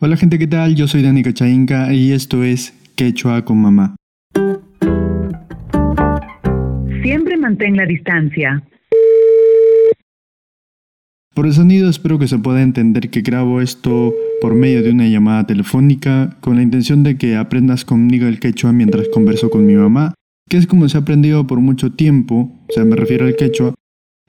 Hola gente, ¿qué tal? Yo soy Dani Cachainca y esto es Quechua con Mamá. Siempre mantén la distancia. Por el sonido espero que se pueda entender que grabo esto por medio de una llamada telefónica con la intención de que aprendas conmigo el quechua mientras converso con mi mamá, que es como se ha aprendido por mucho tiempo, o sea, me refiero al quechua.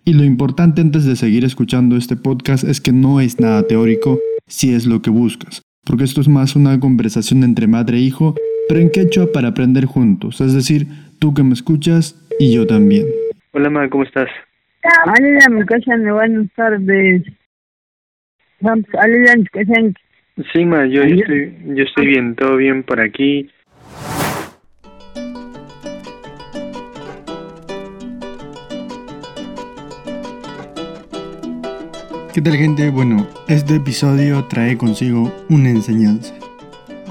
Y lo importante antes de seguir escuchando este podcast es que no es nada teórico si es lo que buscas, porque esto es más una conversación entre madre e hijo, pero en quechua para aprender juntos, es decir, tú que me escuchas y yo también. Hola, ma, ¿cómo estás? Hola, mi casa, buenas tardes. Sí, ma, yo, yo estoy, yo estoy bien, todo bien por aquí. ¿Qué tal gente? Bueno, este episodio trae consigo una enseñanza.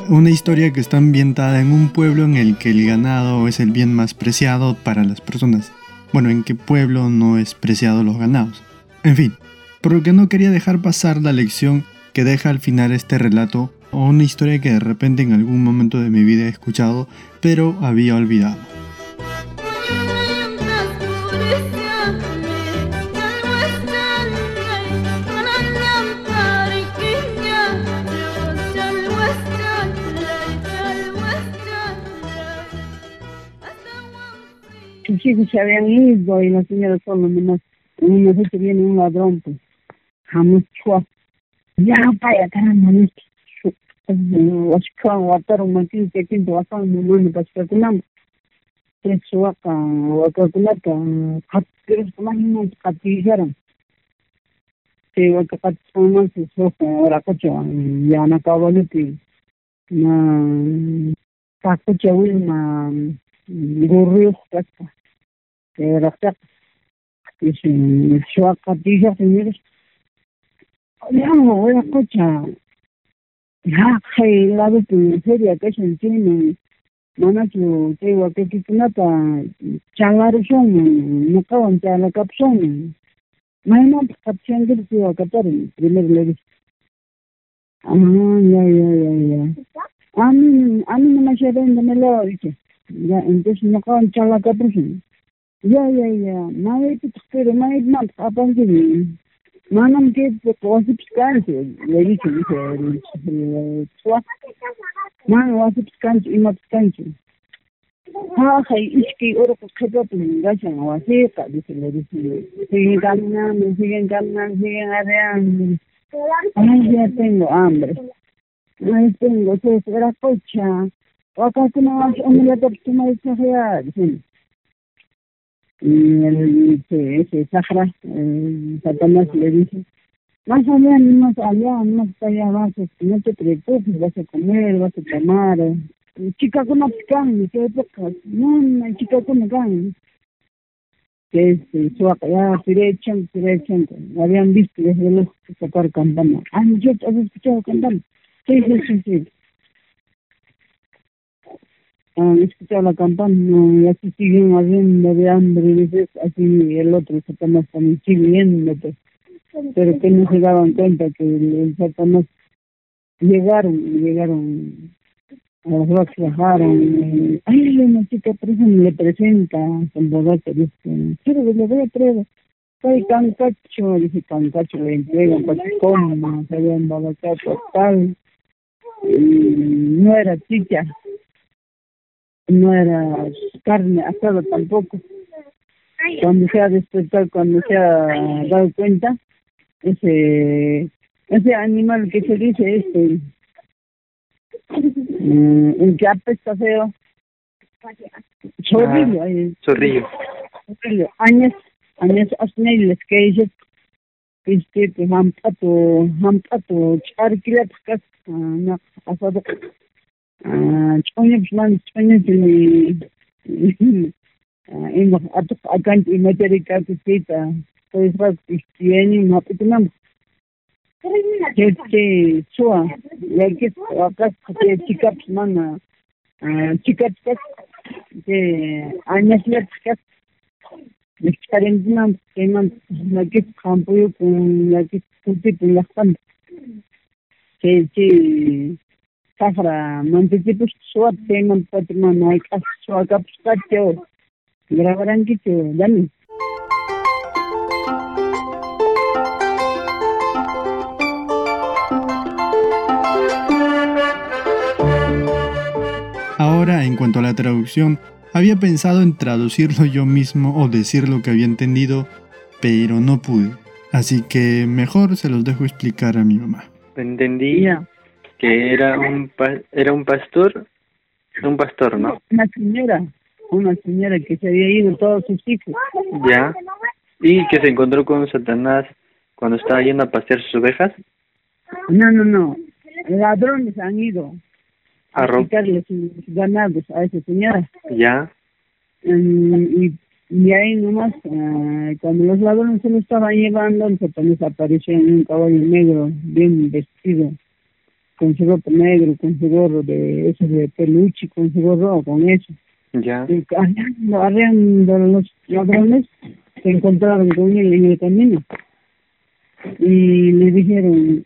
Una historia que está ambientada en un pueblo en el que el ganado es el bien más preciado para las personas. Bueno, ¿en qué pueblo no es preciado los ganados? En fin, por lo que no quería dejar pasar la lección que deja al final este relato o una historia que de repente en algún momento de mi vida he escuchado, pero había olvidado. Hijos se habían ido y la señora solo nomás. Una vez que viene un ladrón, pues, jamás chua. Ya, vaya, caramba, no washikwan wataron makin kekinto wasan mumani pasikakunam eso waka wakakunata katiros kamahimon katijaran te waka katisaman se soka warakocha yana kawaluti na kakocha wilma gurrios kasta te rakta isi shwa katija señores ya warakocha ya khay lado tu seria que se entiende mana tu te wa que tu nata changar son no kawan ta la capson mana caption de tu wa katar primer le dice ah ya ya ya ya a mí a no me se vende entonces no kawan ta la le swa. Man wasip scanti, imat scanti. Ha, hay iski oro ko khepa pun gacha wasi ka dice, le dice, siguen caminando, siguen caminando, siguen arreando. Ay, ya tengo hambre. Tengo cocha. Que no vas a. y el que ese Sahara, eh, Satanás le dice, más allá, más allá, más allá vas, no te preocupes, vas a comer, vas a tomar. Chica con apicán, ¿qué época? No, chica con apicán. Que es su acá, Pirechan, Pirechan, habían visto desde los sacar campana. Ah, yo has escuchado campana. Sí, sí, sí, sí. Ah, escuchado la campana y así siguen habiendo de hambre, dices, así el otro Satanás también siguiéndote. Pero que no se daban cuenta que el, el Satanás llegaron, llegaron a los rocks, bajaron. Ay, una chica presa le presenta con borracha, dice, quiero que le voy a traer. Soy cancacho, dice cancacho, le entregan para que coma, se había emborrachado total. Y no era chicha, no era carne asada tampoco. Cuando se ha despertado, cuando se ha dado cuenta, ese ese animal que se dice este, mm, el que apesta feo, zorrillo, eh, Zorrillo. zorrillo, años, años asneiles que dice, este, que hampato, hampato, charquilat, kas, na, asado, Исполнение желаний исполнительные им атып акант иматери каты тейта. То есть раз крестьяне, но потом Кете чуа, лекет акас кете чикап мана, чикап кас, те анеслет кас, Лекчарендинам, кейман, лекет кампую, лекет кути, patrima naik as suaka puskacho. Grabaran gitu, dan Ahora, en cuanto a la traducción, había pensado en traducirlo yo mismo o decir lo que había entendido, pero no pude. Así que mejor se los dejo explicar a mi mamá. Entendí que era un era un pastor, un pastor, ¿no? Una señora, una señora que se había ido todos sus hijos. Ya. Y que se encontró con Satanás cuando estaba yendo a pasear sus ovejas. No, no, no. Ladrones han ido a, a quitarle sus ganados a esa señora. Ya. y y ahí nomás, uh, cuando los ladrones se lo estaban llevando, el Satanás apareció en un caballo negro, bien vestido, con su ropa negro, con su gorro de eso de peluche, con su gorro, con eso. Ya. Y arreando los ladrones, se encontraron con él en el camino. Y le dijeron,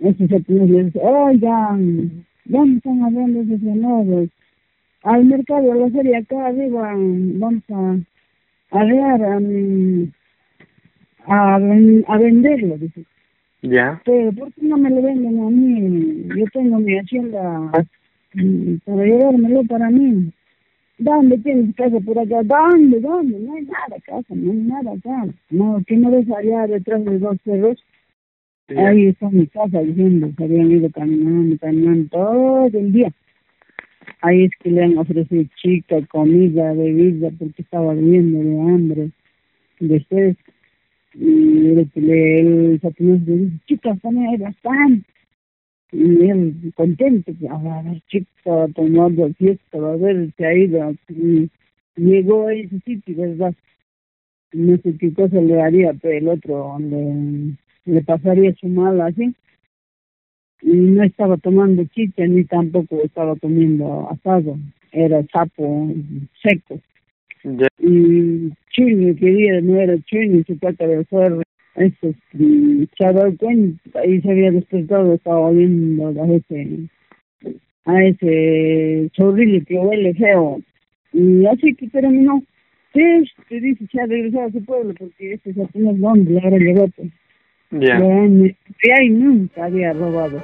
le dice, oigan, ¿dónde están hablando esos señores? Al mercado, a la feria acá arriba, vamos a a ver, a, a venderlo, dice. Ya. Pero, ¿por qué no me lo venden a mí? Yo tengo mi hacienda mm, para llevármelo para mí. ¿Dónde tienes casa por acá? ¿Dónde? ¿Dónde? No hay nada casa, no hay nada acá. No, ¿qué no ves allá detrás de dos cerros? Ahí está mi casa diciendo, se habían ido caminando, caminando todo el día. Ahí es que le han ofrecido chica, comida, bebida, porque estaba viendo de hambre. Después, y el, el dice, chicas, también hay bastante. Y él contento, a ver, chica, tomando fiesta, a ver, se ha ido. Y llegó a ese sitio, ¿verdad? No sé qué cosa le haría, pero el otro le, le pasaría su mal así y no estaba tomando chicha ni tampoco estaba comiendo asado, era sapo seco. Y Chini quería, no era Chini, su pata de hacer eso, se ha dado cuenta y se había despertado, estaba viendo a ese, a ese chorrillo que huele feo. Y así que terminó. Sí, te dice, se ha regresado a su pueblo porque ese es apenas donde ahora llegó. Pues. Ya. Yeah. ahí nunca había robado.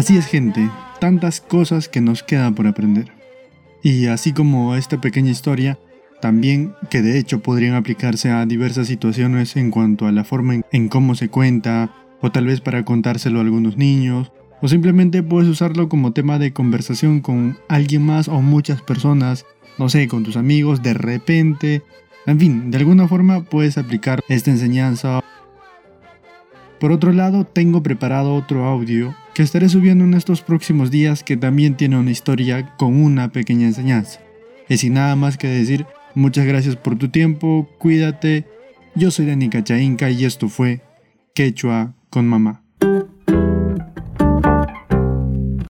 Así es gente, tantas cosas que nos queda por aprender. Y así como esta pequeña historia, también que de hecho podrían aplicarse a diversas situaciones en cuanto a la forma en, cómo se cuenta, o tal vez para contárselo a algunos niños, o simplemente puedes usarlo como tema de conversación con alguien más o muchas personas, no sé, con tus amigos, de repente. En fin, de alguna forma puedes aplicar esta enseñanza. Por otro lado, tengo preparado otro audio que estaré subiendo en estos próximos días que también tiene una historia con una pequeña enseñanza. Y sin nada más que decir, Muchas gracias por tu tiempo, cuídate. Yo soy Dani Cachainca y esto fue Quechua con mamá.